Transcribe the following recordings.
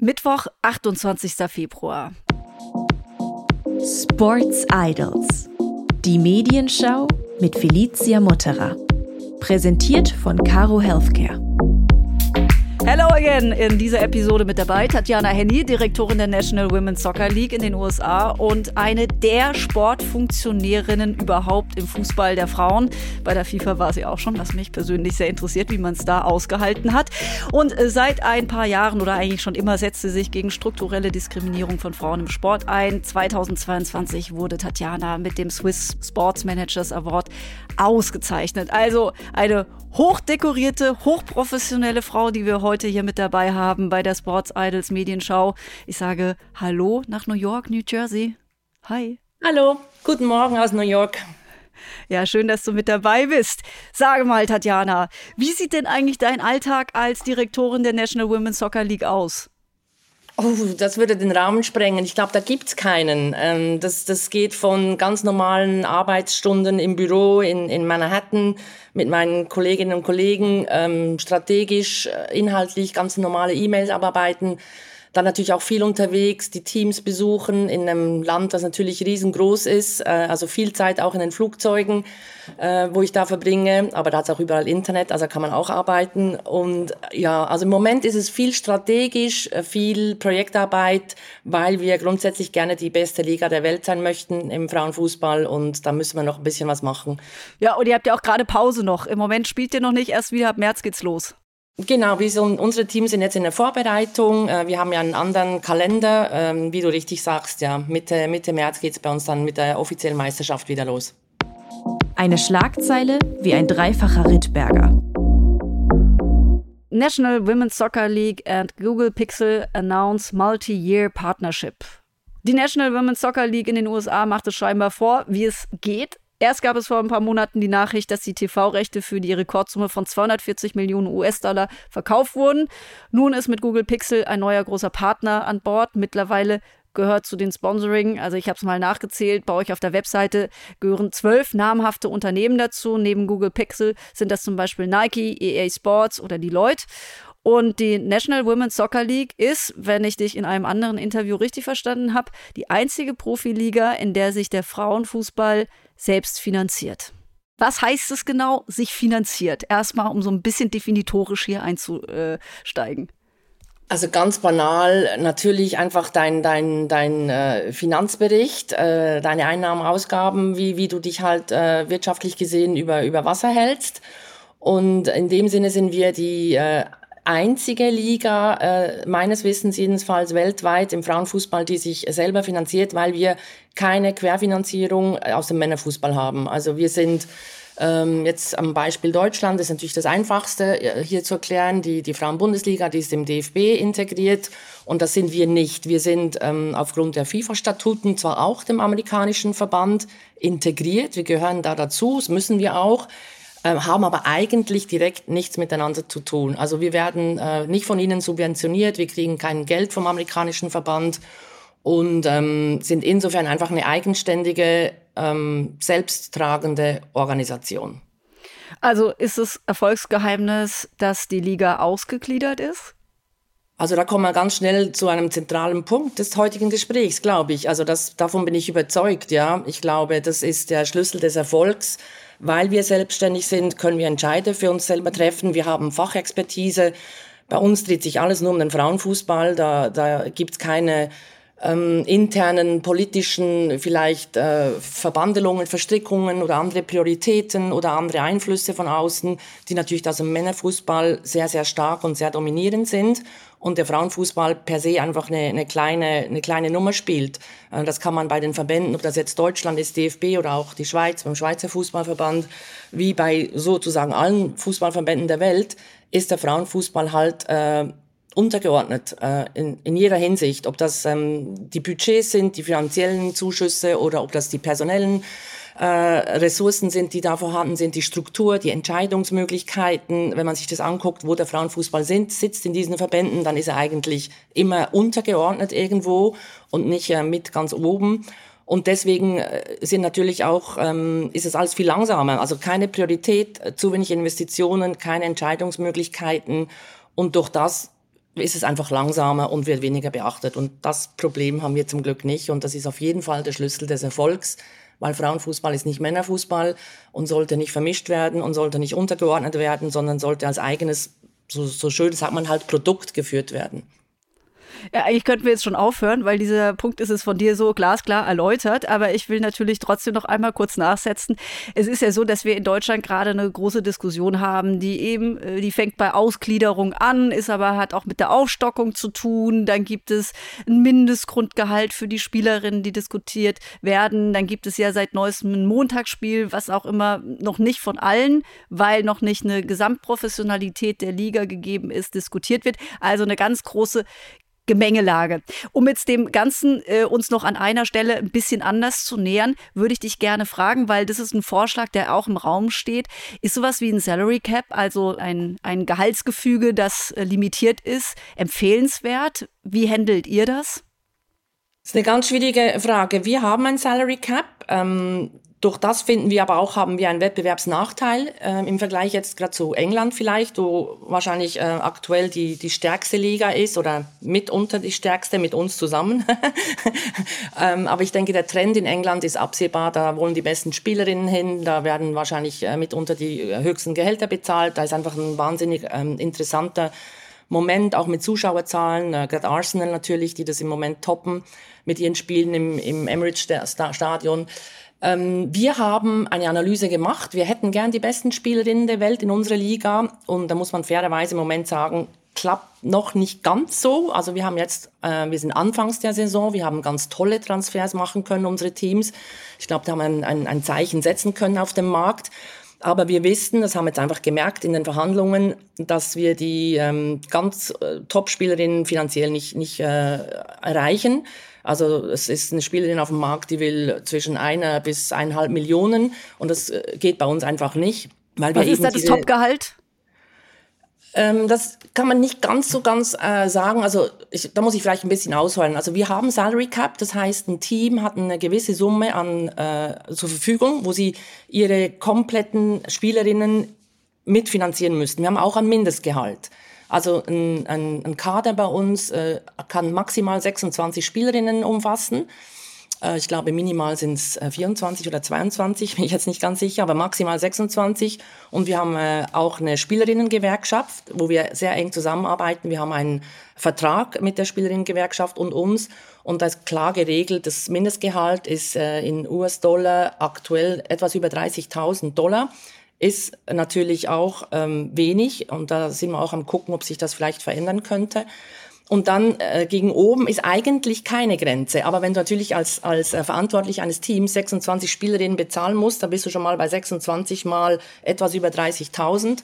Mittwoch, 28. Februar. Sports Idols. Die Medienschau mit Felicia Mutterer. Präsentiert von Caro Healthcare. Hello again! In dieser Episode mit dabei Tatjana Henny, Direktorin der National Women's Soccer League in den USA und eine der Sportfunktionärinnen überhaupt im Fußball der Frauen. Bei der FIFA war sie auch schon, was mich persönlich sehr interessiert, wie man es da ausgehalten hat. Und äh, seit ein paar Jahren oder eigentlich schon immer setzt sie sich gegen strukturelle Diskriminierung von Frauen im Sport ein. 2022 wurde Tatjana mit dem Swiss Sports Managers Award ausgezeichnet. Also eine hochdekorierte, hochprofessionelle Frau, die wir heute hier mit dabei haben bei der Sports Idols Medienschau. Ich sage Hallo nach New York, New Jersey. Hi. Hallo, guten Morgen aus New York. Ja, schön, dass du mit dabei bist. Sage mal, Tatjana, wie sieht denn eigentlich dein Alltag als Direktorin der National Women's Soccer League aus? Oh, das würde den Rahmen sprengen. Ich glaube, da gibt's keinen. Ähm, das, das geht von ganz normalen Arbeitsstunden im Büro in, in Manhattan mit meinen Kolleginnen und Kollegen, ähm, strategisch, äh, inhaltlich ganz normale E-Mails abarbeiten dann natürlich auch viel unterwegs, die Teams besuchen in einem Land, das natürlich riesengroß ist, äh, also viel Zeit auch in den Flugzeugen, äh, wo ich da verbringe, aber da hat es auch überall Internet, also kann man auch arbeiten. Und ja, also im Moment ist es viel strategisch, äh, viel Projektarbeit, weil wir grundsätzlich gerne die beste Liga der Welt sein möchten im Frauenfußball und da müssen wir noch ein bisschen was machen. Ja, und ihr habt ja auch gerade Pause noch. Im Moment spielt ihr noch nicht, erst wieder ab März geht's los. Genau, wir sind, unsere Teams sind jetzt in der Vorbereitung. Äh, wir haben ja einen anderen Kalender, ähm, wie du richtig sagst. Ja, Mitte, Mitte März geht's bei uns dann mit der offiziellen Meisterschaft wieder los. Eine Schlagzeile wie ein dreifacher Rittberger. National Women's Soccer League and Google Pixel announce multi-year partnership. Die National Women's Soccer League in den USA macht es scheinbar vor, wie es geht, Erst gab es vor ein paar Monaten die Nachricht, dass die TV-Rechte für die Rekordsumme von 240 Millionen US-Dollar verkauft wurden. Nun ist mit Google Pixel ein neuer großer Partner an Bord. Mittlerweile gehört zu den Sponsoring, also ich habe es mal nachgezählt, bei euch auf der Webseite gehören zwölf namhafte Unternehmen dazu. Neben Google Pixel sind das zum Beispiel Nike, EA Sports oder Deloitte. Und die National Women's Soccer League ist, wenn ich dich in einem anderen Interview richtig verstanden habe, die einzige Profiliga, in der sich der Frauenfußball selbst finanziert. Was heißt es genau, sich finanziert? Erstmal, um so ein bisschen definitorisch hier einzusteigen. Also ganz banal, natürlich einfach dein, dein, dein äh, Finanzbericht, äh, deine Einnahmen, Ausgaben, wie, wie du dich halt äh, wirtschaftlich gesehen über, über Wasser hältst. Und in dem Sinne sind wir die äh, einzige Liga, äh, meines Wissens jedenfalls weltweit im Frauenfußball, die sich selber finanziert, weil wir keine Querfinanzierung aus dem Männerfußball haben. Also wir sind ähm, jetzt am Beispiel Deutschland, das ist natürlich das Einfachste äh, hier zu erklären, die, die Frauenbundesliga, die ist im DFB integriert und das sind wir nicht. Wir sind ähm, aufgrund der FIFA-Statuten zwar auch dem amerikanischen Verband integriert, wir gehören da dazu, das müssen wir auch, äh, haben aber eigentlich direkt nichts miteinander zu tun. Also wir werden äh, nicht von ihnen subventioniert, wir kriegen kein Geld vom amerikanischen Verband und ähm, sind insofern einfach eine eigenständige, ähm, selbsttragende Organisation. Also ist es Erfolgsgeheimnis, dass die Liga ausgegliedert ist? Also da kommen wir ganz schnell zu einem zentralen Punkt des heutigen Gesprächs, glaube ich. Also das, davon bin ich überzeugt, ja. Ich glaube, das ist der Schlüssel des Erfolgs weil wir selbstständig sind, können wir Entscheide für uns selber treffen. Wir haben Fachexpertise. Bei uns dreht sich alles nur um den Frauenfußball. Da, da gibt's keine ähm, internen politischen vielleicht äh, Verbandelungen, Verstrickungen oder andere Prioritäten oder andere Einflüsse von außen, die natürlich das im Männerfußball sehr, sehr stark und sehr dominierend sind und der Frauenfußball per se einfach eine, eine, kleine, eine kleine Nummer spielt. Äh, das kann man bei den Verbänden, ob das jetzt Deutschland ist, DFB oder auch die Schweiz beim Schweizer Fußballverband, wie bei sozusagen allen Fußballverbänden der Welt, ist der Frauenfußball halt äh, untergeordnet äh, in, in jeder Hinsicht, ob das ähm, die Budgets sind, die finanziellen Zuschüsse oder ob das die personellen äh, Ressourcen sind, die da vorhanden sind, die Struktur, die Entscheidungsmöglichkeiten. Wenn man sich das anguckt, wo der Frauenfußball sind, sitzt in diesen Verbänden, dann ist er eigentlich immer untergeordnet irgendwo und nicht äh, mit ganz oben. Und deswegen äh, sind natürlich auch, ähm, ist es alles viel langsamer. Also keine Priorität, zu wenig Investitionen, keine Entscheidungsmöglichkeiten. Und durch das ist es einfach langsamer und wird weniger beachtet. Und das Problem haben wir zum Glück nicht. Und das ist auf jeden Fall der Schlüssel des Erfolgs, weil Frauenfußball ist nicht Männerfußball und sollte nicht vermischt werden und sollte nicht untergeordnet werden, sondern sollte als eigenes, so, so schön sagt man halt, Produkt geführt werden. Ja, eigentlich könnten wir jetzt schon aufhören, weil dieser Punkt ist es von dir so glasklar erläutert. Aber ich will natürlich trotzdem noch einmal kurz nachsetzen. Es ist ja so, dass wir in Deutschland gerade eine große Diskussion haben, die eben, äh, die fängt bei Ausgliederung an, ist aber hat auch mit der Aufstockung zu tun. Dann gibt es ein Mindestgrundgehalt für die Spielerinnen, die diskutiert werden. Dann gibt es ja seit neuestem ein Montagsspiel, was auch immer noch nicht von allen, weil noch nicht eine Gesamtprofessionalität der Liga gegeben ist, diskutiert wird. Also eine ganz große Gemengelage. Um jetzt dem Ganzen äh, uns noch an einer Stelle ein bisschen anders zu nähern, würde ich dich gerne fragen, weil das ist ein Vorschlag, der auch im Raum steht. Ist sowas wie ein Salary Cap, also ein, ein Gehaltsgefüge, das äh, limitiert ist, empfehlenswert? Wie handelt ihr das? Das ist eine ganz schwierige Frage. Wir haben ein Salary Cap. Ähm, durch das finden wir aber auch, haben wir einen Wettbewerbsnachteil äh, im Vergleich jetzt gerade zu England vielleicht, wo wahrscheinlich äh, aktuell die, die stärkste Liga ist oder mitunter die stärkste mit uns zusammen. ähm, aber ich denke, der Trend in England ist absehbar. Da wollen die besten Spielerinnen hin. Da werden wahrscheinlich äh, mitunter die höchsten Gehälter bezahlt. Da ist einfach ein wahnsinnig ähm, interessanter Moment, auch mit Zuschauerzahlen. Äh, gerade Arsenal natürlich, die das im Moment toppen mit ihren Spielen im, im Emirates Stadion. Ähm, wir haben eine Analyse gemacht. Wir hätten gern die besten Spielerinnen der Welt in unserer Liga. Und da muss man fairerweise im Moment sagen, klappt noch nicht ganz so. Also wir haben jetzt, äh, wir sind anfangs der Saison, wir haben ganz tolle Transfers machen können, unsere Teams. Ich glaube, da haben wir ein, ein, ein Zeichen setzen können auf dem Markt. Aber wir wissen, das haben wir jetzt einfach gemerkt in den Verhandlungen, dass wir die ähm, ganz äh, Top-Spielerinnen finanziell nicht, nicht äh, erreichen. Also es ist eine Spielerin auf dem Markt, die will zwischen einer bis eineinhalb Millionen und das äh, geht bei uns einfach nicht. Weil Was ist da das Topgehalt? Ähm, das kann man nicht ganz so ganz äh, sagen. Also ich, da muss ich vielleicht ein bisschen ausholen. Also wir haben Salary Cap, das heißt, ein Team hat eine gewisse Summe an äh, zur Verfügung, wo sie ihre kompletten Spielerinnen mitfinanzieren müssen. Wir haben auch ein Mindestgehalt. Also ein, ein, ein Kader bei uns äh, kann maximal 26 Spielerinnen umfassen. Äh, ich glaube, minimal sind es äh, 24 oder 22, bin ich jetzt nicht ganz sicher, aber maximal 26. Und wir haben äh, auch eine Spielerinnengewerkschaft, wo wir sehr eng zusammenarbeiten. Wir haben einen Vertrag mit der Spielerinnengewerkschaft und uns. Und da ist klar geregelt, das Mindestgehalt ist äh, in US-Dollar aktuell etwas über 30.000 Dollar ist natürlich auch ähm, wenig und da sind wir auch am gucken, ob sich das vielleicht verändern könnte. Und dann äh, gegen oben ist eigentlich keine Grenze. Aber wenn du natürlich als, als äh, Verantwortlich eines Teams 26 Spielerinnen bezahlen musst, dann bist du schon mal bei 26 mal etwas über 30.000.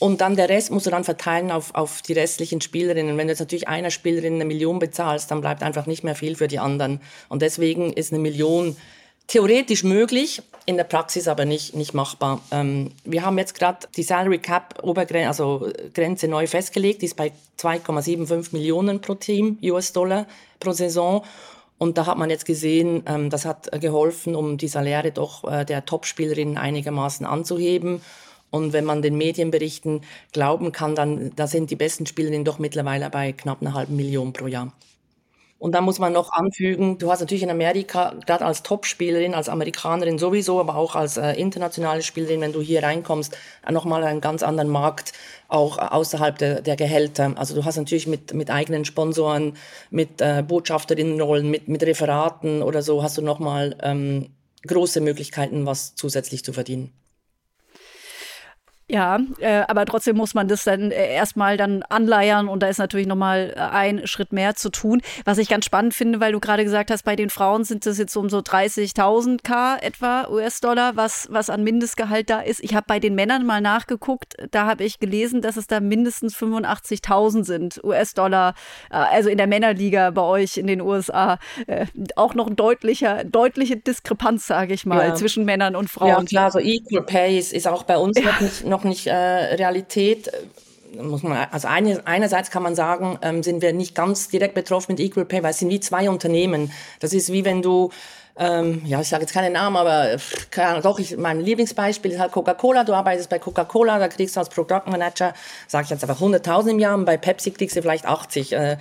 Und dann der Rest musst du dann verteilen auf, auf die restlichen Spielerinnen. Wenn du jetzt natürlich einer Spielerin eine Million bezahlst, dann bleibt einfach nicht mehr viel für die anderen. Und deswegen ist eine Million theoretisch möglich, in der Praxis aber nicht, nicht machbar. Ähm, wir haben jetzt gerade die Salary Cap Obergrenze, also Grenze neu festgelegt, die ist bei 2,75 Millionen pro Team US-Dollar pro Saison. Und da hat man jetzt gesehen, ähm, das hat geholfen, um die Saläre doch äh, der Topspielerinnen einigermaßen anzuheben. Und wenn man den Medienberichten glauben kann, dann da sind die besten Spielerinnen doch mittlerweile bei knapp einer halben Million pro Jahr. Und dann muss man noch anfügen, du hast natürlich in Amerika, gerade als Top-Spielerin, als Amerikanerin sowieso, aber auch als äh, internationale Spielerin, wenn du hier reinkommst, äh, nochmal einen ganz anderen Markt, auch außerhalb der, der Gehälter. Also du hast natürlich mit, mit eigenen Sponsoren, mit äh, Botschafterinnenrollen, mit, mit Referaten oder so, hast du nochmal ähm, große Möglichkeiten, was zusätzlich zu verdienen. Ja, äh, aber trotzdem muss man das dann äh, erstmal dann anleiern und da ist natürlich nochmal äh, ein Schritt mehr zu tun. Was ich ganz spannend finde, weil du gerade gesagt hast, bei den Frauen sind es jetzt um so 30.000 K etwa US-Dollar, was, was an Mindestgehalt da ist. Ich habe bei den Männern mal nachgeguckt, da habe ich gelesen, dass es da mindestens 85.000 sind US-Dollar, äh, also in der Männerliga bei euch in den USA. Äh, auch noch ein deutlicher, deutliche Diskrepanz, sage ich mal, ja. zwischen Männern und Frauen. Ja, klar, so Equal Pay ist, ist auch bei uns ja. noch nicht noch nicht äh, Realität. muss man, also eine, einerseits kann man sagen, ähm, sind wir nicht ganz direkt betroffen mit Equal Pay, weil es sind wie zwei Unternehmen. Das ist wie wenn du ähm, ja, ich sage jetzt keinen Namen, aber Ahnung, doch, ich, mein Lieblingsbeispiel ist halt Coca-Cola. Du arbeitest bei Coca-Cola, da kriegst du als Produktmanager, sage ich jetzt einfach 100.000 im Jahr und bei Pepsi kriegst du vielleicht 80. Äh,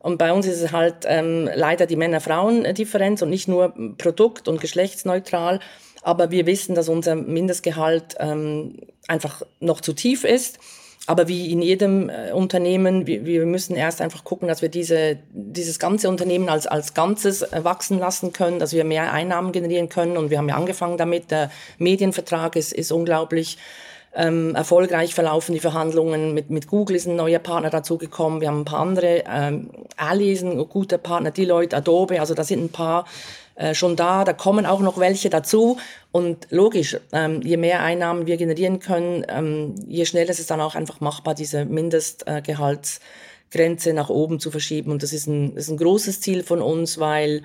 und bei uns ist es halt ähm, leider die Männer-Frauen-Differenz und nicht nur Produkt- und geschlechtsneutral. Aber wir wissen, dass unser Mindestgehalt ähm, einfach noch zu tief ist. Aber wie in jedem äh, Unternehmen, wir, wir müssen erst einfach gucken, dass wir diese, dieses ganze Unternehmen als, als Ganzes äh, wachsen lassen können, dass wir mehr Einnahmen generieren können. Und wir haben ja angefangen damit. Der Medienvertrag ist, ist unglaublich ähm, erfolgreich verlaufen, die Verhandlungen. Mit, mit Google ist ein neuer Partner dazugekommen. Wir haben ein paar andere. Ähm, Ali ist ein guter Partner, Deloitte, Adobe. Also da sind ein paar äh, schon da. Da kommen auch noch welche dazu. Und logisch, ähm, je mehr Einnahmen wir generieren können, ähm, je schneller ist es dann auch einfach machbar, diese Mindestgehaltsgrenze nach oben zu verschieben. Und das ist ein, das ist ein großes Ziel von uns, weil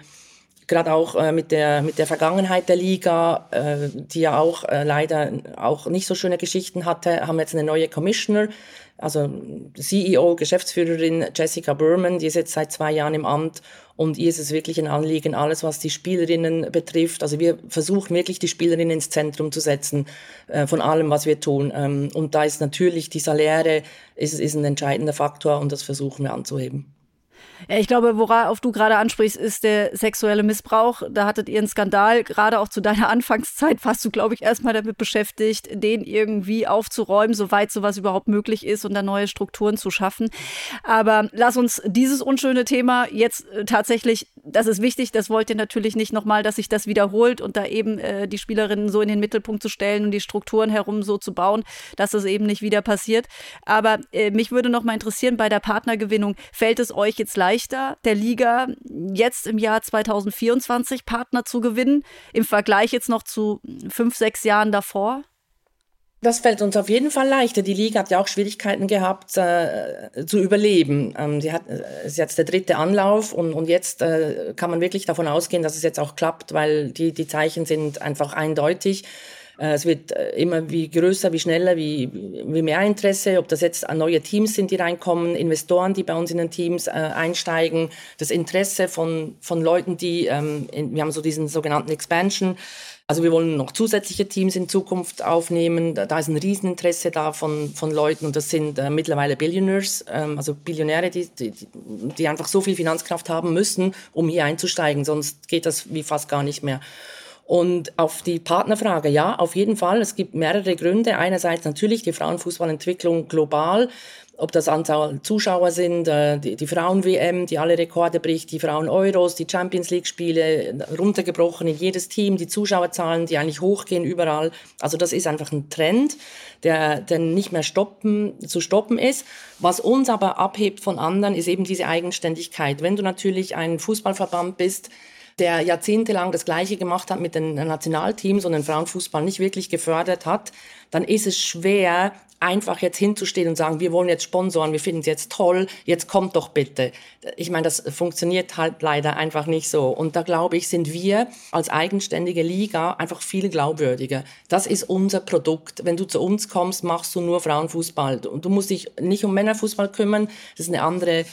gerade auch äh, mit der mit der Vergangenheit der Liga, äh, die ja auch äh, leider auch nicht so schöne Geschichten hatte, haben wir jetzt eine neue Commissioner, also CEO, Geschäftsführerin Jessica Berman, die ist jetzt seit zwei Jahren im Amt und ihr ist es wirklich ein Anliegen, alles was die Spielerinnen betrifft. Also wir versuchen wirklich die Spielerinnen ins Zentrum zu setzen äh, von allem, was wir tun. Ähm, und da ist natürlich die Saläre ist, ist ein entscheidender Faktor und das versuchen wir anzuheben. Ja, ich glaube, worauf du gerade ansprichst, ist der sexuelle Missbrauch. Da hattet ihr einen Skandal. Gerade auch zu deiner Anfangszeit warst du, glaube ich, erstmal damit beschäftigt, den irgendwie aufzuräumen, soweit sowas überhaupt möglich ist und da neue Strukturen zu schaffen. Aber lass uns dieses unschöne Thema jetzt äh, tatsächlich, das ist wichtig, das wollt ihr natürlich nicht nochmal, dass sich das wiederholt und da eben äh, die Spielerinnen so in den Mittelpunkt zu stellen und die Strukturen herum so zu bauen, dass es eben nicht wieder passiert. Aber äh, mich würde noch mal interessieren, bei der Partnergewinnung, fällt es euch jetzt leicht, leichter, der Liga jetzt im Jahr 2024 Partner zu gewinnen, im Vergleich jetzt noch zu fünf, sechs Jahren davor? Das fällt uns auf jeden Fall leichter. Die Liga hat ja auch Schwierigkeiten gehabt, äh, zu überleben. Ähm, sie hat, äh, ist jetzt der dritte Anlauf und, und jetzt äh, kann man wirklich davon ausgehen, dass es jetzt auch klappt, weil die, die Zeichen sind einfach eindeutig. Äh, es wird äh, immer wie größer, wie schneller, wie, wie mehr Interesse, ob das jetzt neue Teams sind, die reinkommen, Investoren, die bei uns in den Teams äh, einsteigen, das Interesse von, von Leuten, die, ähm, wir haben so diesen sogenannten Expansion, also wir wollen noch zusätzliche Teams in Zukunft aufnehmen. Da, da ist ein Rieseninteresse da von, von Leuten und das sind äh, mittlerweile Billionaires, ähm, also Billionäre, die, die, die einfach so viel Finanzkraft haben müssen, um hier einzusteigen. Sonst geht das wie fast gar nicht mehr. Und auf die Partnerfrage, ja, auf jeden Fall. Es gibt mehrere Gründe. Einerseits natürlich die Frauenfußballentwicklung global, ob das Anzahl Zuschauer sind, äh, die, die Frauen-WM, die alle Rekorde bricht, die Frauen-Euros, die Champions League-Spiele, runtergebrochen in jedes Team, die Zuschauerzahlen, die eigentlich hochgehen überall. Also das ist einfach ein Trend, der, der nicht mehr stoppen, zu stoppen ist. Was uns aber abhebt von anderen, ist eben diese Eigenständigkeit. Wenn du natürlich ein Fußballverband bist, der jahrzehntelang das Gleiche gemacht hat mit den Nationalteams und den Frauenfußball nicht wirklich gefördert hat, dann ist es schwer, einfach jetzt hinzustehen und sagen, wir wollen jetzt sponsoren, wir finden es jetzt toll, jetzt kommt doch bitte. Ich meine, das funktioniert halt leider einfach nicht so. Und da glaube ich, sind wir als eigenständige Liga einfach viel glaubwürdiger. Das ist unser Produkt. Wenn du zu uns kommst, machst du nur Frauenfußball. Und du musst dich nicht um Männerfußball kümmern. Das ist eine andere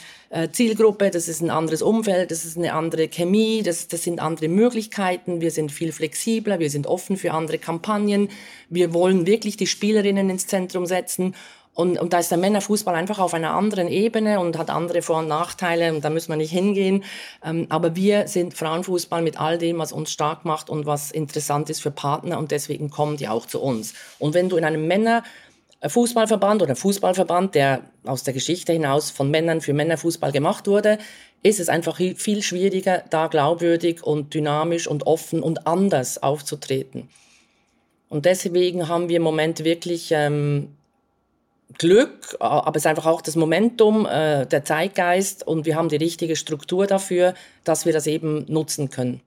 Zielgruppe, das ist ein anderes Umfeld, das ist eine andere Chemie, das, das sind andere Möglichkeiten. Wir sind viel flexibler, wir sind offen für andere Kampagnen. Wir wollen wirklich die Spielerinnen ins Zentrum setzen. Und, und da ist der Männerfußball einfach auf einer anderen Ebene und hat andere Vor- und Nachteile und da müssen wir nicht hingehen. Ähm, aber wir sind Frauenfußball mit all dem, was uns stark macht und was interessant ist für Partner und deswegen kommen die auch zu uns. Und wenn du in einem Männer Fußballverband oder Fußballverband, der aus der Geschichte hinaus von Männern für Männerfußball gemacht wurde, ist es einfach viel schwieriger, da glaubwürdig und dynamisch und offen und anders aufzutreten. Und deswegen haben wir im Moment wirklich ähm, Glück, aber es ist einfach auch das Momentum, äh, der Zeitgeist und wir haben die richtige Struktur dafür, dass wir das eben nutzen können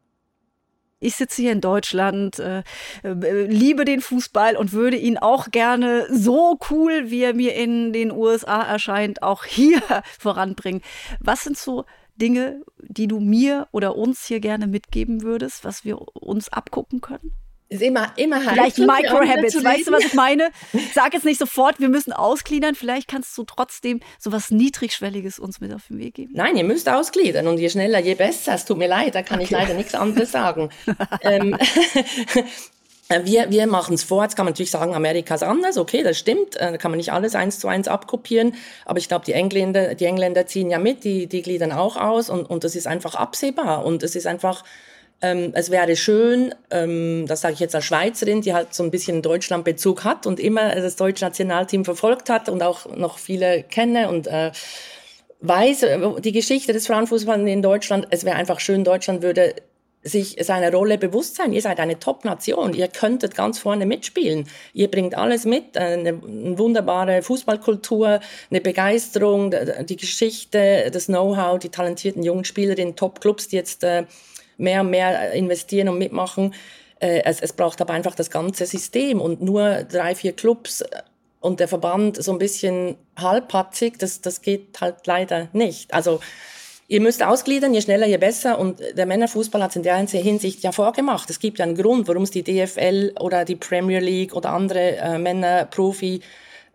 ich sitze hier in Deutschland, äh, äh, liebe den Fußball und würde ihn auch gerne so cool, wie er mir in den USA erscheint, auch hier voranbringen. Was sind so Dinge, die du mir oder uns hier gerne mitgeben würdest, was wir uns abgucken können? Ist immer, immer Vielleicht Micro-Habits, weißt du, was ich meine? Sag jetzt nicht sofort, wir müssen ausgliedern. Vielleicht kannst du trotzdem so was Niedrigschwelliges uns mit auf den Weg geben. Nein, ihr müsst ausgliedern und je schneller, je besser. Es tut mir leid, da kann okay. ich leider nichts anderes sagen. ähm, wir, wir machen es vor. Jetzt kann man natürlich sagen, Amerika ist anders. Okay, das stimmt. Äh, da kann man nicht alles eins zu eins abkopieren. Aber ich glaube, die Engländer, die Engländer ziehen ja mit, die, die gliedern auch aus. Und, und das ist einfach absehbar. Und es ist einfach, ähm, es wäre schön, ähm, das sage ich jetzt als Schweizerin, die halt so ein bisschen Deutschlandbezug hat und immer das deutsche Nationalteam verfolgt hat und auch noch viele kenne und äh, weiß, äh, die Geschichte des Frauenfußballs in Deutschland, es wäre einfach schön, Deutschland würde sich seiner Rolle bewusst sein. Ihr seid eine Top-Nation. Ihr könntet ganz vorne mitspielen. Ihr bringt alles mit. Eine, eine wunderbare Fußballkultur, eine Begeisterung, die Geschichte, das Know-how, die talentierten jungen Spieler in Top-Clubs, die jetzt äh, mehr und mehr investieren und mitmachen. Äh, es, es braucht aber einfach das ganze System und nur drei, vier Clubs und der Verband so ein bisschen halbpatzig, das, das geht halt leider nicht. Also Ihr müsst ausgliedern, je schneller, je besser. Und der Männerfußball hat es in der Hinsicht ja vorgemacht. Es gibt ja einen Grund, warum es die DFL oder die Premier League oder andere äh, Männerprofi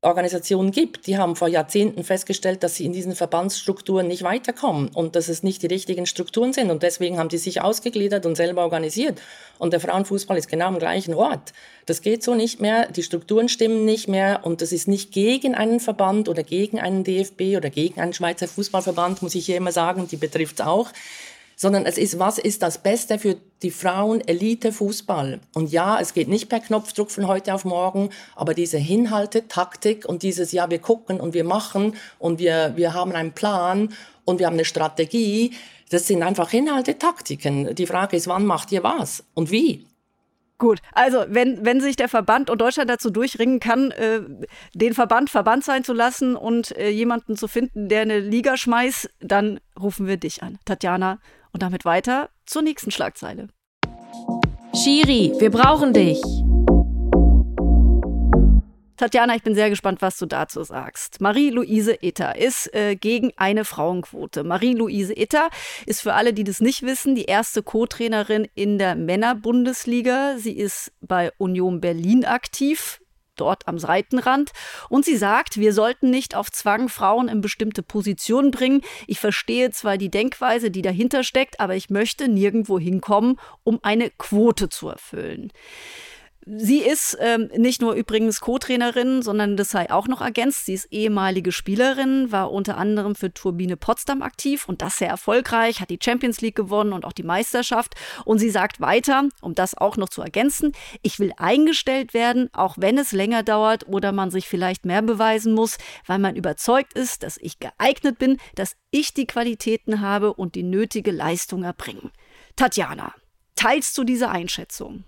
Organisationen gibt, die haben vor Jahrzehnten festgestellt, dass sie in diesen Verbandsstrukturen nicht weiterkommen und dass es nicht die richtigen Strukturen sind. Und deswegen haben die sich ausgegliedert und selber organisiert. Und der Frauenfußball ist genau am gleichen Ort. Das geht so nicht mehr, die Strukturen stimmen nicht mehr und das ist nicht gegen einen Verband oder gegen einen DFB oder gegen einen Schweizer Fußballverband, muss ich hier immer sagen, die betrifft es auch sondern es ist, was ist das Beste für die Frauen Elite Fußball? Und ja, es geht nicht per Knopfdruck von heute auf morgen, aber diese Hinhalte, Taktik und dieses, ja, wir gucken und wir machen und wir, wir haben einen Plan und wir haben eine Strategie, das sind einfach Inhalte, Taktiken. Die Frage ist, wann macht ihr was und wie? Gut, also wenn, wenn sich der Verband und Deutschland dazu durchringen kann, äh, den Verband Verband sein zu lassen und äh, jemanden zu finden, der eine Liga schmeißt, dann rufen wir dich an. Tatjana und damit weiter zur nächsten Schlagzeile. Shiri, wir brauchen dich. Tatjana, ich bin sehr gespannt, was du dazu sagst. Marie-Louise Itter ist äh, gegen eine Frauenquote. Marie-Louise Itter ist für alle, die das nicht wissen, die erste Co-Trainerin in der Männerbundesliga. Sie ist bei Union Berlin aktiv dort am Seitenrand. Und sie sagt, wir sollten nicht auf Zwang Frauen in bestimmte Positionen bringen. Ich verstehe zwar die Denkweise, die dahinter steckt, aber ich möchte nirgendwo hinkommen, um eine Quote zu erfüllen. Sie ist ähm, nicht nur übrigens Co-Trainerin, sondern das sei auch noch ergänzt. Sie ist ehemalige Spielerin, war unter anderem für Turbine Potsdam aktiv und das sehr erfolgreich, hat die Champions League gewonnen und auch die Meisterschaft. Und sie sagt weiter, um das auch noch zu ergänzen, ich will eingestellt werden, auch wenn es länger dauert oder man sich vielleicht mehr beweisen muss, weil man überzeugt ist, dass ich geeignet bin, dass ich die Qualitäten habe und die nötige Leistung erbringen. Tatjana, teilst du diese Einschätzung?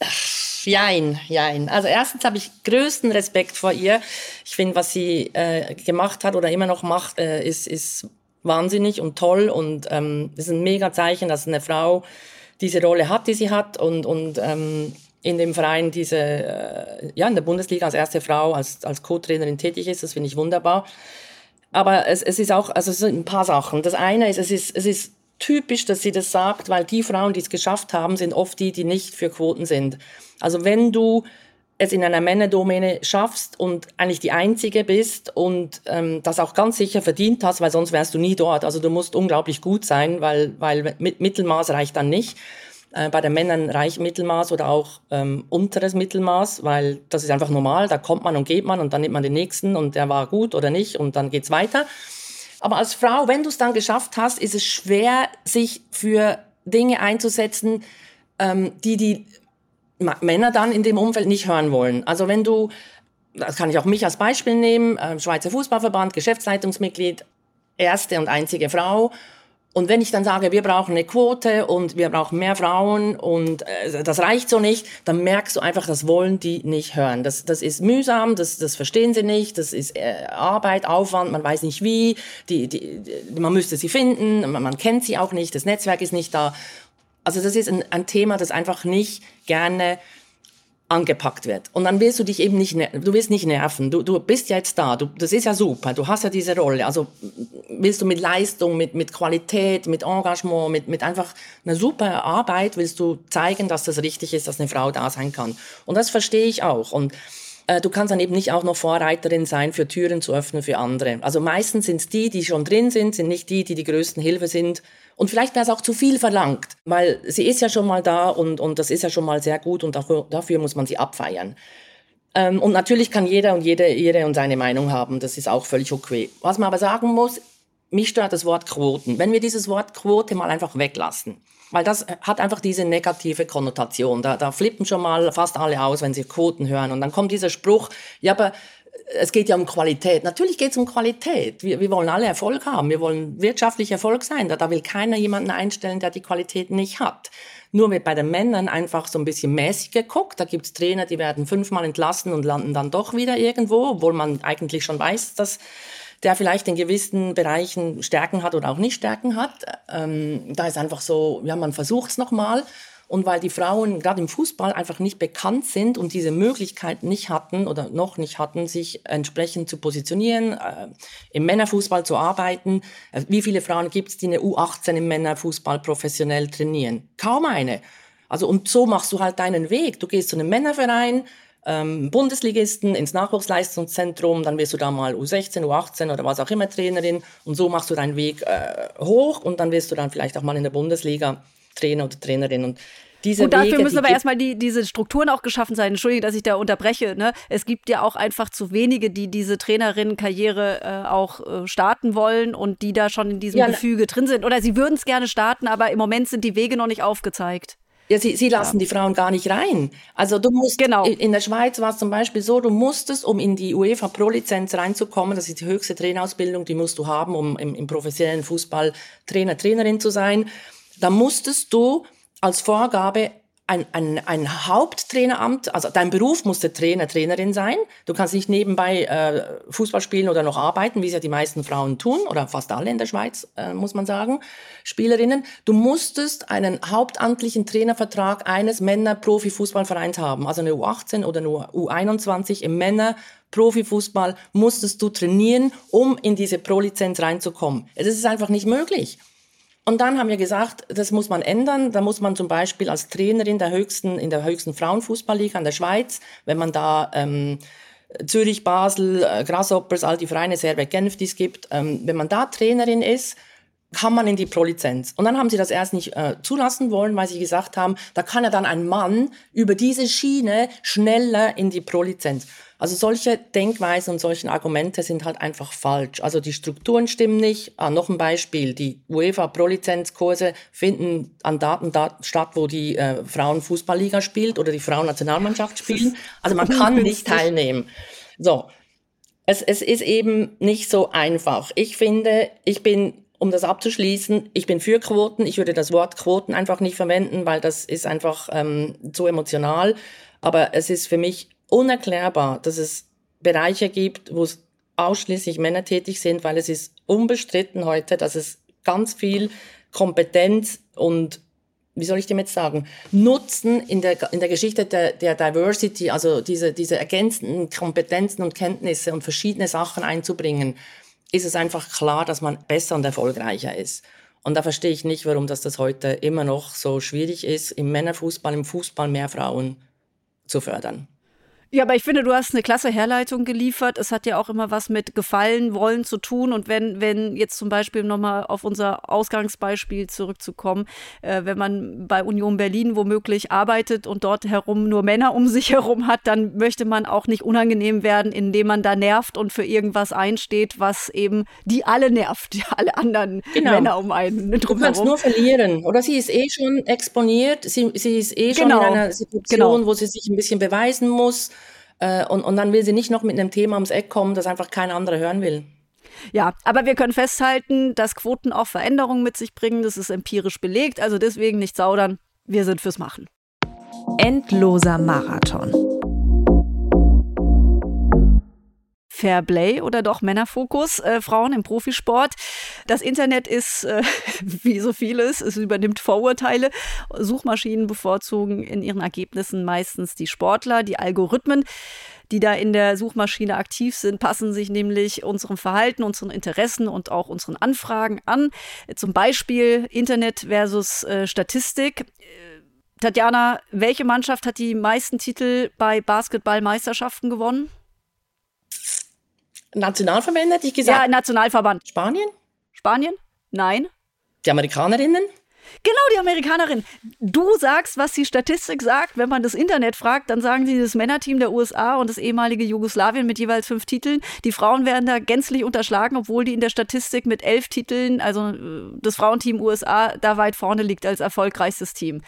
Jein, jein. Also erstens habe ich größten Respekt vor ihr. Ich finde, was sie äh, gemacht hat oder immer noch macht, äh, ist, ist wahnsinnig und toll und ähm, ist ein mega Zeichen, dass eine Frau diese Rolle hat, die sie hat und, und ähm, in dem Verein diese, äh, ja, in der Bundesliga als erste Frau, als, als Co-Trainerin tätig ist. Das finde ich wunderbar. Aber es, es ist auch, also es sind ein paar Sachen. Das eine ist, es ist, es ist typisch, dass sie das sagt, weil die Frauen, die es geschafft haben, sind oft die, die nicht für Quoten sind. Also wenn du es in einer Männerdomäne schaffst und eigentlich die Einzige bist und ähm, das auch ganz sicher verdient hast, weil sonst wärst du nie dort. Also du musst unglaublich gut sein, weil, weil mit Mittelmaß reicht dann nicht. Äh, bei den Männern reicht Mittelmaß oder auch ähm, unteres Mittelmaß, weil das ist einfach normal. Da kommt man und geht man und dann nimmt man den nächsten und der war gut oder nicht und dann geht's weiter. Aber als Frau, wenn du es dann geschafft hast, ist es schwer, sich für Dinge einzusetzen, ähm, die die Männer dann in dem Umfeld nicht hören wollen. Also wenn du, das kann ich auch mich als Beispiel nehmen, äh, Schweizer Fußballverband, Geschäftsleitungsmitglied, erste und einzige Frau und wenn ich dann sage, wir brauchen eine Quote und wir brauchen mehr Frauen und äh, das reicht so nicht, dann merkst du einfach, das wollen die nicht hören. Das, das ist mühsam, das, das verstehen sie nicht, das ist äh, Arbeit, Aufwand, man weiß nicht wie, die, die, die, man müsste sie finden, man, man kennt sie auch nicht, das Netzwerk ist nicht da. Also das ist ein, ein Thema, das einfach nicht gerne angepackt wird. Und dann willst du dich eben nicht, du willst nicht nerven. Du, du bist ja jetzt da. Du, das ist ja super. Du hast ja diese Rolle. Also willst du mit Leistung, mit, mit Qualität, mit Engagement, mit, mit einfach einer super Arbeit willst du zeigen, dass das richtig ist, dass eine Frau da sein kann. Und das verstehe ich auch. Und äh, du kannst dann eben nicht auch noch Vorreiterin sein, für Türen zu öffnen für andere. Also meistens sind es die, die schon drin sind, sind nicht die, die die größten Hilfe sind. Und vielleicht wäre es auch zu viel verlangt, weil sie ist ja schon mal da und, und das ist ja schon mal sehr gut und dafür, dafür muss man sie abfeiern. Ähm, und natürlich kann jeder und jede ihre und seine Meinung haben, das ist auch völlig okay. Was man aber sagen muss, mich stört das Wort Quoten. Wenn wir dieses Wort Quote mal einfach weglassen, weil das hat einfach diese negative Konnotation. Da, da flippen schon mal fast alle aus, wenn sie Quoten hören. Und dann kommt dieser Spruch, ja, aber es geht ja um Qualität. Natürlich geht es um Qualität. Wir, wir wollen alle Erfolg haben. Wir wollen wirtschaftlich Erfolg sein. Da, da will keiner jemanden einstellen, der die Qualität nicht hat. Nur wird bei den Männern einfach so ein bisschen mäßig geguckt. Da gibt's Trainer, die werden fünfmal entlassen und landen dann doch wieder irgendwo, obwohl man eigentlich schon weiß, dass der vielleicht in gewissen Bereichen Stärken hat oder auch nicht Stärken hat. Ähm, da ist einfach so, ja, man versucht es nochmal. Und weil die Frauen gerade im Fußball einfach nicht bekannt sind und diese Möglichkeit nicht hatten oder noch nicht hatten, sich entsprechend zu positionieren, äh, im Männerfußball zu arbeiten. Äh, wie viele Frauen gibt es, die eine U18 im Männerfußball professionell trainieren? Kaum eine. Also und so machst du halt deinen Weg. Du gehst zu einem Männerverein, ähm, Bundesligisten ins Nachwuchsleistungszentrum, dann wirst du da mal U16, U18 oder was auch immer Trainerin und so machst du deinen Weg äh, hoch und dann wirst du dann vielleicht auch mal in der Bundesliga Trainer oder Trainerin und diese und dafür Wege, müssen aber erstmal die, diese Strukturen auch geschaffen sein. Entschuldige, dass ich da unterbreche. Ne? Es gibt ja auch einfach zu wenige, die diese Trainerinnenkarriere äh, auch äh, starten wollen und die da schon in diesem ja. Gefüge drin sind. Oder sie würden es gerne starten, aber im Moment sind die Wege noch nicht aufgezeigt. Ja, sie, sie lassen ja. die Frauen gar nicht rein. Also du musst, genau. in der Schweiz war es zum Beispiel so, du musstest, um in die UEFA Pro-Lizenz reinzukommen, das ist die höchste Trainerausbildung, die musst du haben, um im, im professionellen Fußball Trainer, Trainerin zu sein, da musstest du als Vorgabe ein, ein, ein Haupttraineramt, also dein Beruf musste Trainer, Trainerin sein. Du kannst nicht nebenbei äh, Fußball spielen oder noch arbeiten, wie es ja die meisten Frauen tun, oder fast alle in der Schweiz, äh, muss man sagen, Spielerinnen. Du musstest einen hauptamtlichen Trainervertrag eines Männer-Profi-Fußballvereins haben, also eine U18 oder eine U21 im Männer- Profifußball musstest du trainieren, um in diese Pro-Lizenz reinzukommen. Es ist einfach nicht möglich. Und dann haben wir gesagt, das muss man ändern. Da muss man zum Beispiel als Trainerin der höchsten, in der höchsten Frauenfußballliga in der Schweiz, wenn man da ähm, Zürich, Basel, äh, Grasshoppers, all die Vereine, Servet, Genf, die es gibt, ähm, wenn man da Trainerin ist, kann man in die Pro-Lizenz. Und dann haben sie das erst nicht äh, zulassen wollen, weil sie gesagt haben, da kann ja dann ein Mann über diese Schiene schneller in die Pro-Lizenz. Also solche Denkweisen und solche Argumente sind halt einfach falsch. Also die Strukturen stimmen nicht. Ah, noch ein Beispiel. Die UEFA Pro-Lizenzkurse finden an Daten statt, wo die äh, Frauenfußballliga spielt oder die Frauennationalmannschaft spielen. Also man kann nicht teilnehmen. So. Es, es ist eben nicht so einfach. Ich finde, ich bin um das abzuschließen, ich bin für Quoten. Ich würde das Wort Quoten einfach nicht verwenden, weil das ist einfach ähm, zu emotional. Aber es ist für mich unerklärbar, dass es Bereiche gibt, wo es ausschließlich Männer tätig sind, weil es ist unbestritten heute, dass es ganz viel Kompetenz und wie soll ich dem jetzt sagen, Nutzen in der, in der Geschichte der, der Diversity, also diese, diese ergänzenden Kompetenzen und Kenntnisse und verschiedene Sachen einzubringen, ist es einfach klar, dass man besser und erfolgreicher ist. Und da verstehe ich nicht, warum das, das heute immer noch so schwierig ist, im Männerfußball, im Fußball mehr Frauen zu fördern. Ja, aber ich finde, du hast eine klasse Herleitung geliefert. Es hat ja auch immer was mit Gefallen wollen zu tun. Und wenn, wenn jetzt zum Beispiel nochmal auf unser Ausgangsbeispiel zurückzukommen, äh, wenn man bei Union Berlin womöglich arbeitet und dort herum nur Männer um sich herum hat, dann möchte man auch nicht unangenehm werden, indem man da nervt und für irgendwas einsteht, was eben die alle nervt, alle anderen genau. Männer um einen drumherum. Du kannst nur verlieren. Oder sie ist eh schon exponiert, sie, sie ist eh schon genau. in einer Situation, genau. wo sie sich ein bisschen beweisen muss. Äh, und, und dann will sie nicht noch mit einem Thema ums Eck kommen, das einfach kein anderer hören will. Ja, aber wir können festhalten, dass Quoten auch Veränderungen mit sich bringen. Das ist empirisch belegt, also deswegen nicht zaudern. Wir sind fürs Machen. Endloser Marathon. Fairplay oder doch Männerfokus, äh, Frauen im Profisport. Das Internet ist, äh, wie so vieles, es übernimmt Vorurteile. Suchmaschinen bevorzugen in ihren Ergebnissen meistens die Sportler, die Algorithmen die da in der Suchmaschine aktiv sind, passen sich nämlich unserem Verhalten, unseren Interessen und auch unseren Anfragen an. Zum Beispiel Internet versus äh, Statistik. Tatjana, welche Mannschaft hat die meisten Titel bei Basketballmeisterschaften gewonnen? Nationalverbände, hätte ich gesagt. Ja, Nationalverband. Spanien? Spanien? Nein. Die Amerikanerinnen? Genau, die Amerikanerin. Du sagst, was die Statistik sagt. Wenn man das Internet fragt, dann sagen sie das Männerteam der USA und das ehemalige Jugoslawien mit jeweils fünf Titeln. Die Frauen werden da gänzlich unterschlagen, obwohl die in der Statistik mit elf Titeln, also äh, das Frauenteam USA, da weit vorne liegt als erfolgreichstes Team.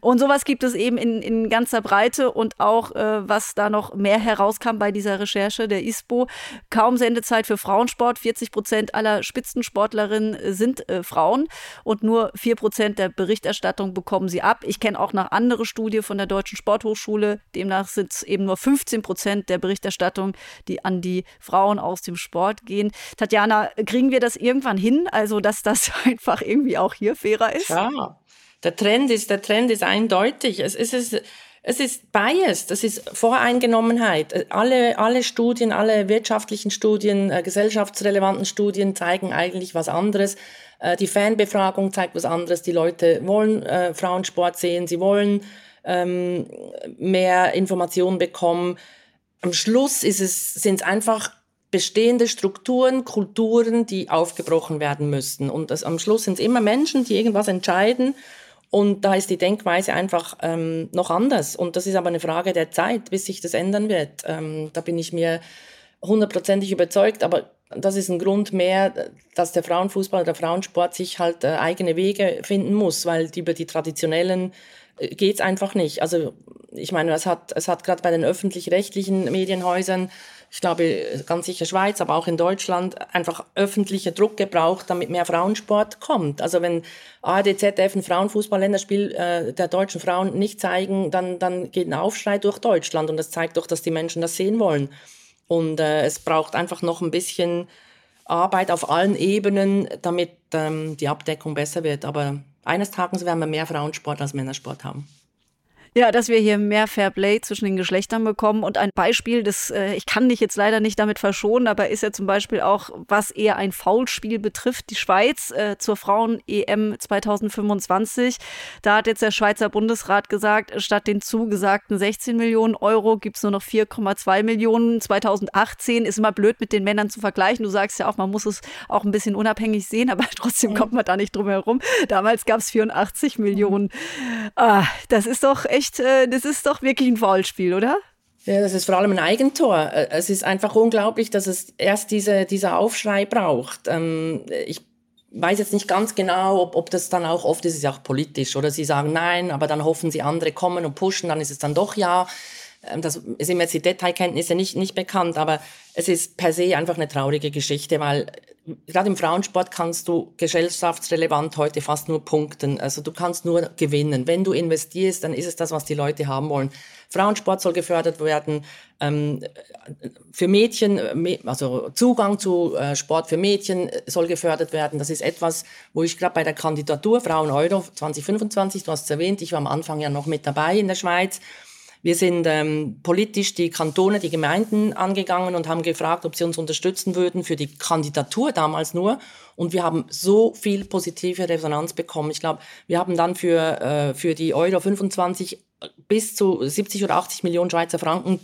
Und sowas gibt es eben in, in ganzer Breite und auch, äh, was da noch mehr herauskam bei dieser Recherche der ISPO, kaum Sendezeit für Frauensport. 40 Prozent aller Spitzensportlerinnen sind äh, Frauen und nur vier Prozent der Berichterstattung bekommen sie ab. Ich kenne auch noch andere Studie von der Deutschen Sporthochschule. Demnach sind es eben nur 15 Prozent der Berichterstattung, die an die Frauen aus dem Sport gehen. Tatjana, kriegen wir das irgendwann hin? Also, dass das einfach irgendwie auch hier fairer ist? Ja, der Trend ist, der Trend ist eindeutig. Es ist, es ist Bias, das ist Voreingenommenheit. Alle, alle Studien, alle wirtschaftlichen Studien, äh, gesellschaftsrelevanten Studien zeigen eigentlich was anderes. Äh, die Fanbefragung zeigt was anderes. Die Leute wollen äh, Frauensport sehen, sie wollen ähm, mehr Informationen bekommen. Am Schluss es, sind es einfach bestehende Strukturen, Kulturen, die aufgebrochen werden müssten. Und das, am Schluss sind es immer Menschen, die irgendwas entscheiden und da ist die Denkweise einfach ähm, noch anders. Und das ist aber eine Frage der Zeit, bis sich das ändern wird. Ähm, da bin ich mir hundertprozentig überzeugt. Aber das ist ein Grund mehr, dass der Frauenfußball oder der Frauensport sich halt äh, eigene Wege finden muss, weil über die traditionellen äh, geht's einfach nicht. Also ich meine, es hat, es hat gerade bei den öffentlich-rechtlichen Medienhäusern ich glaube ganz sicher Schweiz, aber auch in Deutschland einfach öffentlicher Druck gebraucht, damit mehr Frauensport kommt. Also wenn ARD, ZDF ein Frauenfußballländerspiel äh, der deutschen Frauen nicht zeigen, dann, dann geht ein Aufschrei durch Deutschland und das zeigt doch, dass die Menschen das sehen wollen. Und äh, es braucht einfach noch ein bisschen Arbeit auf allen Ebenen, damit ähm, die Abdeckung besser wird. Aber eines Tages werden wir mehr Frauensport als Männersport haben. Ja, dass wir hier mehr Fair Play zwischen den Geschlechtern bekommen. Und ein Beispiel, das äh, ich kann dich jetzt leider nicht damit verschonen, aber ist ja zum Beispiel auch, was eher ein Foulspiel betrifft, die Schweiz äh, zur Frauen-EM 2025. Da hat jetzt der Schweizer Bundesrat gesagt, statt den zugesagten 16 Millionen Euro gibt es nur noch 4,2 Millionen. 2018 ist immer blöd mit den Männern zu vergleichen. Du sagst ja auch, man muss es auch ein bisschen unabhängig sehen, aber trotzdem kommt man da nicht drum herum. Damals gab es 84 Millionen. Ah, das ist doch echt äh, das ist doch wirklich ein Foulspiel, oder? Ja, das ist vor allem ein Eigentor. Äh, es ist einfach unglaublich, dass es erst diese, dieser Aufschrei braucht. Ähm, ich weiß jetzt nicht ganz genau, ob, ob das dann auch, oft ist es ja auch politisch, oder sie sagen nein, aber dann hoffen sie, andere kommen und pushen, dann ist es dann doch ja. Ähm, das sind mir jetzt die Detailkenntnisse nicht, nicht bekannt, aber es ist per se einfach eine traurige Geschichte, weil gerade im Frauensport kannst du gesellschaftsrelevant heute fast nur punkten. Also du kannst nur gewinnen. Wenn du investierst, dann ist es das, was die Leute haben wollen. Frauensport soll gefördert werden. Ähm, für Mädchen, also Zugang zu äh, Sport für Mädchen soll gefördert werden. Das ist etwas, wo ich gerade bei der Kandidatur Frauen Euro 2025, du hast es erwähnt, ich war am Anfang ja noch mit dabei in der Schweiz. Wir sind ähm, politisch die Kantone, die Gemeinden angegangen und haben gefragt, ob sie uns unterstützen würden für die Kandidatur damals nur. Und wir haben so viel positive Resonanz bekommen. Ich glaube, wir haben dann für, äh, für die Euro 25 bis zu 70 oder 80 Millionen Schweizer Franken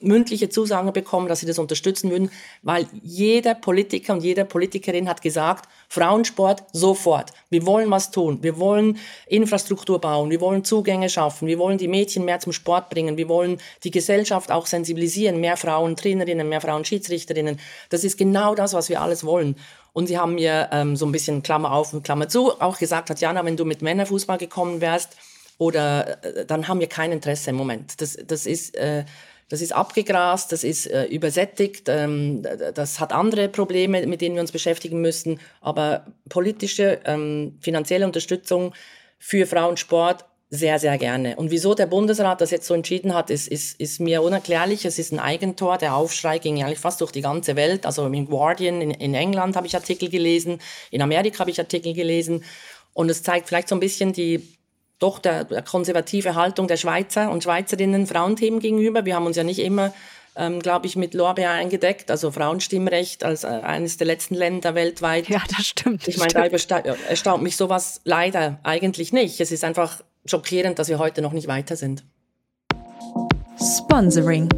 mündliche Zusagen bekommen, dass sie das unterstützen würden, weil jeder Politiker und jede Politikerin hat gesagt, Frauensport sofort. Wir wollen was tun. Wir wollen Infrastruktur bauen. Wir wollen Zugänge schaffen. Wir wollen die Mädchen mehr zum Sport bringen. Wir wollen die Gesellschaft auch sensibilisieren. Mehr Frauen Trainerinnen, mehr Frauen Schiedsrichterinnen. Das ist genau das, was wir alles wollen. Und sie haben mir ähm, so ein bisschen Klammer auf und Klammer zu auch gesagt, Tatjana, wenn du mit Männerfußball gekommen wärst, oder äh, dann haben wir kein Interesse im Moment. Das, das ist äh, das ist abgegrast, das ist äh, übersättigt, ähm, das hat andere Probleme, mit denen wir uns beschäftigen müssen. Aber politische, ähm, finanzielle Unterstützung für Frauensport sehr, sehr gerne. Und wieso der Bundesrat das jetzt so entschieden hat, ist, ist, ist mir unerklärlich. Es ist ein Eigentor. Der Aufschrei ging eigentlich fast durch die ganze Welt. Also im Guardian in, in England habe ich Artikel gelesen, in Amerika habe ich Artikel gelesen. Und es zeigt vielleicht so ein bisschen die doch der, der konservative Haltung der Schweizer und Schweizerinnen Frauenthemen gegenüber. Wir haben uns ja nicht immer ähm, glaube ich, mit Lorbeer eingedeckt, also Frauenstimmrecht als äh, eines der letzten Länder weltweit. Ja, das stimmt. Ich meine, da erstaunt mich sowas leider eigentlich nicht. Es ist einfach schockierend, dass wir heute noch nicht weiter sind. Sponsoring.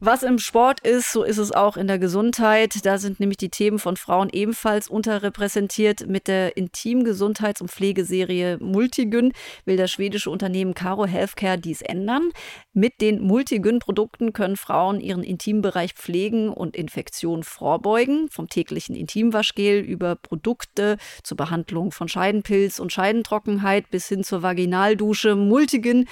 Was im Sport ist, so ist es auch in der Gesundheit. Da sind nämlich die Themen von Frauen ebenfalls unterrepräsentiert. Mit der Intimgesundheits- und Pflegeserie Multigyn will das schwedische Unternehmen Caro Healthcare dies ändern. Mit den Multigyn-Produkten können Frauen ihren Intimbereich pflegen und Infektionen vorbeugen. Vom täglichen Intimwaschgel über Produkte zur Behandlung von Scheidenpilz und Scheidentrockenheit bis hin zur Vaginaldusche. Multigyn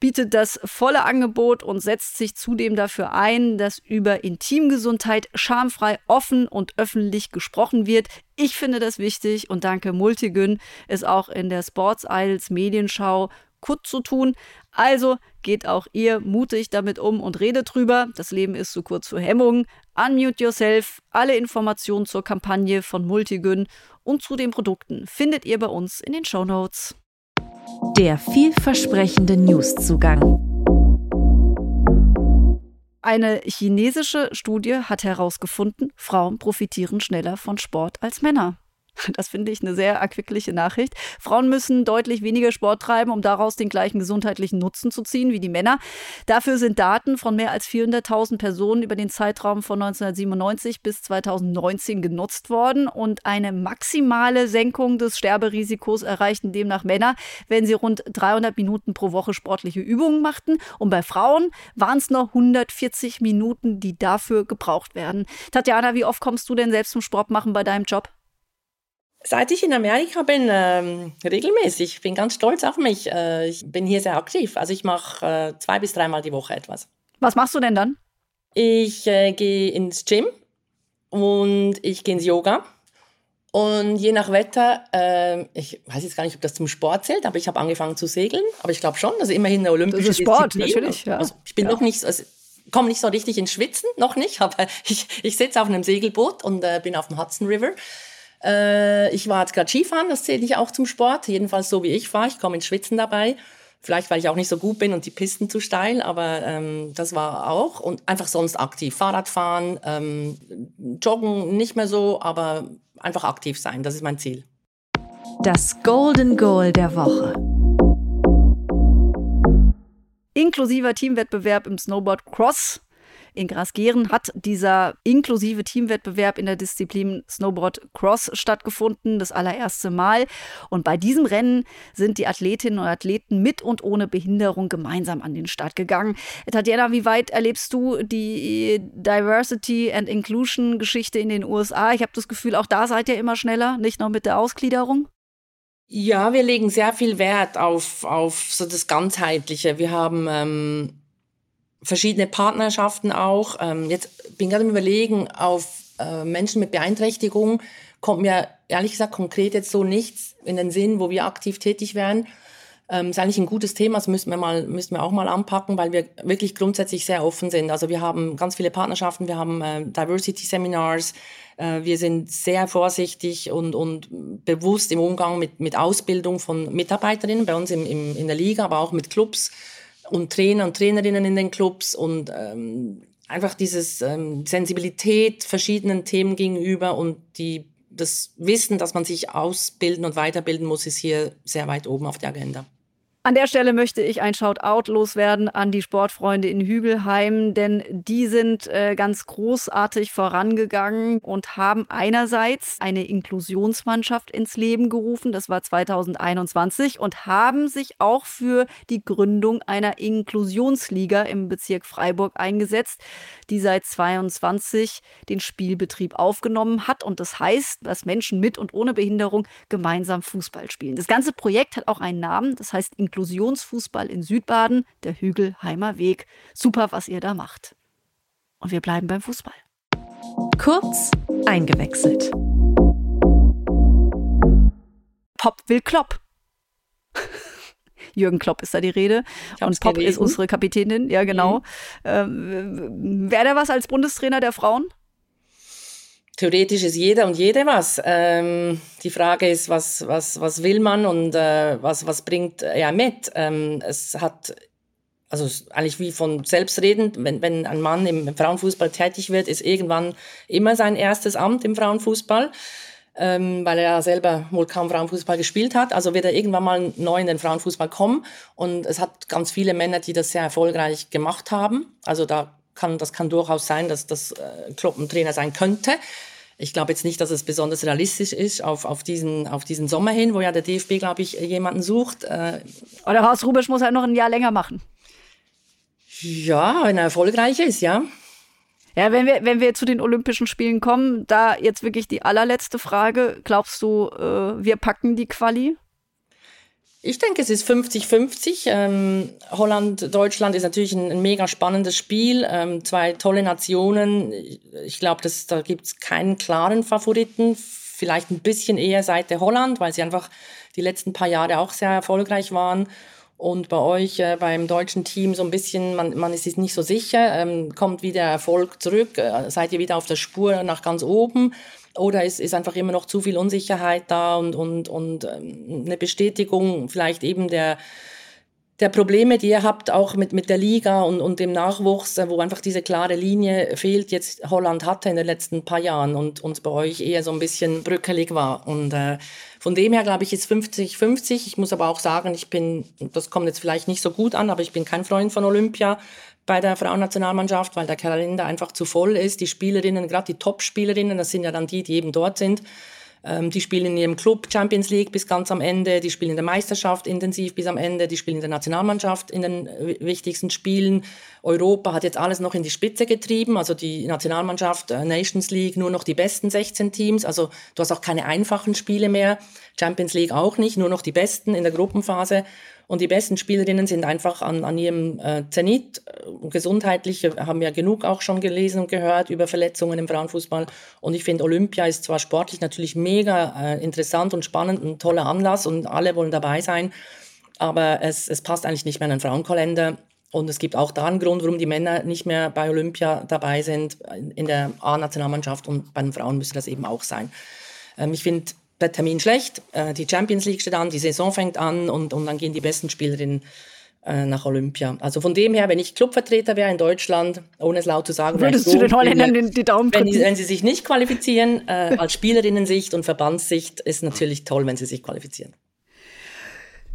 bietet das volle Angebot und setzt sich zudem dafür ein, ein, dass über Intimgesundheit schamfrei, offen und öffentlich gesprochen wird. Ich finde das wichtig und danke Multigyn, es auch in der Sports Idols Medienschau kurz zu tun. Also geht auch ihr mutig damit um und redet drüber. Das Leben ist zu kurz für Hemmungen. Unmute yourself. Alle Informationen zur Kampagne von Multigyn und zu den Produkten findet ihr bei uns in den Show Notes. Der vielversprechende Newszugang. Eine chinesische Studie hat herausgefunden, Frauen profitieren schneller von Sport als Männer. Das finde ich eine sehr erquickliche Nachricht. Frauen müssen deutlich weniger Sport treiben, um daraus den gleichen gesundheitlichen Nutzen zu ziehen wie die Männer. Dafür sind Daten von mehr als 400.000 Personen über den Zeitraum von 1997 bis 2019 genutzt worden und eine maximale Senkung des Sterberisikos erreichten demnach Männer, wenn sie rund 300 Minuten pro Woche sportliche Übungen machten. Und bei Frauen waren es noch 140 Minuten, die dafür gebraucht werden. Tatjana, wie oft kommst du denn selbst zum Sport machen bei deinem Job? Seit ich in Amerika bin, ähm, regelmäßig. Ich bin ganz stolz auf mich. Äh, ich bin hier sehr aktiv. Also ich mache äh, zwei bis dreimal die Woche etwas. Was machst du denn dann? Ich äh, gehe ins Gym und ich gehe ins Yoga. Und je nach Wetter, äh, ich weiß jetzt gar nicht, ob das zum Sport zählt, aber ich habe angefangen zu segeln. Aber ich glaube schon, also immerhin eine olympische das ist Sport, Disziplin. natürlich. Ja. Also ich bin ja. noch nicht, also, komme nicht so richtig ins Schwitzen, noch nicht, aber ich, ich sitze auf einem Segelboot und äh, bin auf dem Hudson River. Äh, ich war jetzt gerade Skifahren, das zähle ich auch zum Sport. Jedenfalls so wie ich fahre. Ich komme ins Schwitzen dabei. Vielleicht, weil ich auch nicht so gut bin und die Pisten zu steil, aber ähm, das war auch. Und einfach sonst aktiv. Fahrradfahren, ähm, joggen nicht mehr so, aber einfach aktiv sein. Das ist mein Ziel. Das Golden Goal der Woche. Inklusiver Teamwettbewerb im Snowboard Cross in Grasgeren hat dieser inklusive Teamwettbewerb in der Disziplin Snowboard Cross stattgefunden, das allererste Mal. Und bei diesem Rennen sind die Athletinnen und Athleten mit und ohne Behinderung gemeinsam an den Start gegangen. Tatjana, wie weit erlebst du die Diversity and Inclusion Geschichte in den USA? Ich habe das Gefühl, auch da seid ihr immer schneller, nicht nur mit der Ausgliederung. Ja, wir legen sehr viel Wert auf, auf so das Ganzheitliche. Wir haben ähm, verschiedene Partnerschaften auch. Ähm, jetzt bin gerade im Überlegen, auf äh, Menschen mit Beeinträchtigung kommt mir ehrlich gesagt konkret jetzt so nichts in den Sinn, wo wir aktiv tätig wären. Ähm, ist eigentlich ein gutes Thema, das müssen wir, mal, müssen wir auch mal anpacken, weil wir wirklich grundsätzlich sehr offen sind. Also wir haben ganz viele Partnerschaften, wir haben äh, Diversity-Seminars, äh, wir sind sehr vorsichtig und, und bewusst im Umgang mit, mit Ausbildung von Mitarbeiterinnen bei uns im, im, in der Liga, aber auch mit Clubs und Trainer und Trainerinnen in den Clubs und ähm, einfach dieses ähm, Sensibilität verschiedenen Themen gegenüber und die das Wissen, dass man sich ausbilden und weiterbilden muss, ist hier sehr weit oben auf der Agenda. An der Stelle möchte ich ein Shoutout loswerden an die Sportfreunde in Hügelheim, denn die sind äh, ganz großartig vorangegangen und haben einerseits eine Inklusionsmannschaft ins Leben gerufen, das war 2021, und haben sich auch für die Gründung einer Inklusionsliga im Bezirk Freiburg eingesetzt, die seit 22 den Spielbetrieb aufgenommen hat. Und das heißt, dass Menschen mit und ohne Behinderung gemeinsam Fußball spielen. Das ganze Projekt hat auch einen Namen, das heißt Inklusionsfußball in Südbaden, der Hügelheimer Weg. Super, was ihr da macht. Und wir bleiben beim Fußball. Kurz eingewechselt. Pop will Klopp. Jürgen Klopp ist da die Rede. Und Pop gelesen. ist unsere Kapitänin, ja genau. Mhm. Ähm, Wäre der was als Bundestrainer der Frauen? Theoretisch ist jeder und jede was. Ähm, die Frage ist, was, was, was will man und äh, was, was bringt er mit? Ähm, es hat, also eigentlich wie von selbstredend, wenn, wenn ein Mann im Frauenfußball tätig wird, ist irgendwann immer sein erstes Amt im Frauenfußball ähm, weil er ja selber wohl kaum Frauenfußball gespielt hat. Also wird er irgendwann mal neu in den Frauenfußball kommen. Und es hat ganz viele Männer, die das sehr erfolgreich gemacht haben. Also da kann, das kann durchaus sein, dass das äh, Klopp ein Trainer sein könnte. Ich glaube jetzt nicht, dass es besonders realistisch ist auf, auf, diesen, auf diesen Sommer hin, wo ja der DFB, glaube ich, jemanden sucht. Äh, Oder Horst Rubisch muss halt noch ein Jahr länger machen. Ja, wenn er erfolgreich ist, ja. Ja, wenn wir, wenn wir zu den Olympischen Spielen kommen, da jetzt wirklich die allerletzte Frage. Glaubst du, äh, wir packen die Quali? Ich denke, es ist 50-50. Ähm, Holland, Deutschland ist natürlich ein, ein mega spannendes Spiel. Ähm, zwei tolle Nationen. Ich glaube, da gibt es keinen klaren Favoriten. Vielleicht ein bisschen eher Seite Holland, weil sie einfach die letzten paar Jahre auch sehr erfolgreich waren. Und bei euch, äh, beim deutschen Team, so ein bisschen, man, man ist sich nicht so sicher, ähm, kommt wieder Erfolg zurück, äh, seid ihr wieder auf der Spur nach ganz oben oder ist, ist einfach immer noch zu viel Unsicherheit da und, und, und ähm, eine Bestätigung vielleicht eben der, der Probleme, die ihr habt, auch mit, mit der Liga und, und dem Nachwuchs, äh, wo einfach diese klare Linie fehlt, jetzt Holland hatte in den letzten paar Jahren und uns bei euch eher so ein bisschen bröckelig war. Und äh, von dem her, glaube ich, ist 50-50. Ich muss aber auch sagen, ich bin, das kommt jetzt vielleicht nicht so gut an, aber ich bin kein Freund von Olympia bei der Frauennationalmannschaft, weil der Kalender einfach zu voll ist. Die Spielerinnen, gerade die Top-Spielerinnen, das sind ja dann die, die eben dort sind, ähm, die spielen in ihrem Club Champions League bis ganz am Ende, die spielen in der Meisterschaft intensiv bis am Ende, die spielen in der Nationalmannschaft in den wichtigsten Spielen. Europa hat jetzt alles noch in die Spitze getrieben, also die Nationalmannschaft, äh, Nations League, nur noch die besten 16 Teams, also du hast auch keine einfachen Spiele mehr, Champions League auch nicht, nur noch die besten in der Gruppenphase. Und die besten Spielerinnen sind einfach an, an ihrem äh, Zenit. Gesundheitlich haben wir genug auch schon gelesen und gehört über Verletzungen im Frauenfußball. Und ich finde, Olympia ist zwar sportlich natürlich mega äh, interessant und spannend, ein toller Anlass und alle wollen dabei sein. Aber es, es passt eigentlich nicht mehr in den Frauenkalender. Und es gibt auch da einen Grund, warum die Männer nicht mehr bei Olympia dabei sind. In der A-Nationalmannschaft und bei den Frauen müsste das eben auch sein. Ähm, ich finde, der Termin schlecht, äh, die Champions League steht an, die Saison fängt an und, und dann gehen die besten Spielerinnen äh, nach Olympia. Also von dem her, wenn ich Clubvertreter wäre in Deutschland, ohne es laut zu sagen, würdest so, du den Holländern den, die Daumen wenn, wenn sie sich nicht qualifizieren, äh, als Spielerinnensicht und Verbandssicht ist natürlich toll, wenn sie sich qualifizieren.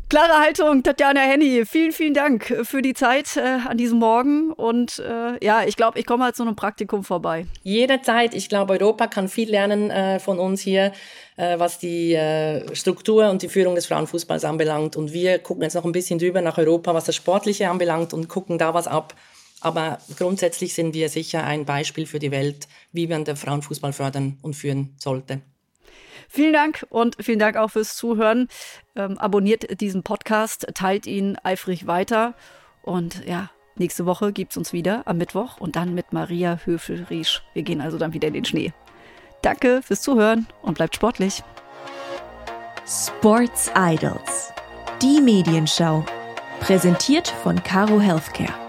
Klare Haltung, Tatjana Henny. Vielen, vielen Dank für die Zeit äh, an diesem Morgen. Und äh, ja, ich glaube, ich komme halt zu einem Praktikum vorbei. Jederzeit. Ich glaube, Europa kann viel lernen äh, von uns hier, äh, was die äh, Struktur und die Führung des Frauenfußballs anbelangt. Und wir gucken jetzt noch ein bisschen drüber nach Europa, was das Sportliche anbelangt und gucken da was ab. Aber grundsätzlich sind wir sicher ein Beispiel für die Welt, wie man den Frauenfußball fördern und führen sollte. Vielen Dank und vielen Dank auch fürs Zuhören. Ähm, abonniert diesen Podcast, teilt ihn eifrig weiter. Und ja, nächste Woche gibt es uns wieder am Mittwoch und dann mit Maria Höfel-Riesch. Wir gehen also dann wieder in den Schnee. Danke fürs Zuhören und bleibt sportlich. Sports Idols. Die Medienschau. Präsentiert von Caro Healthcare.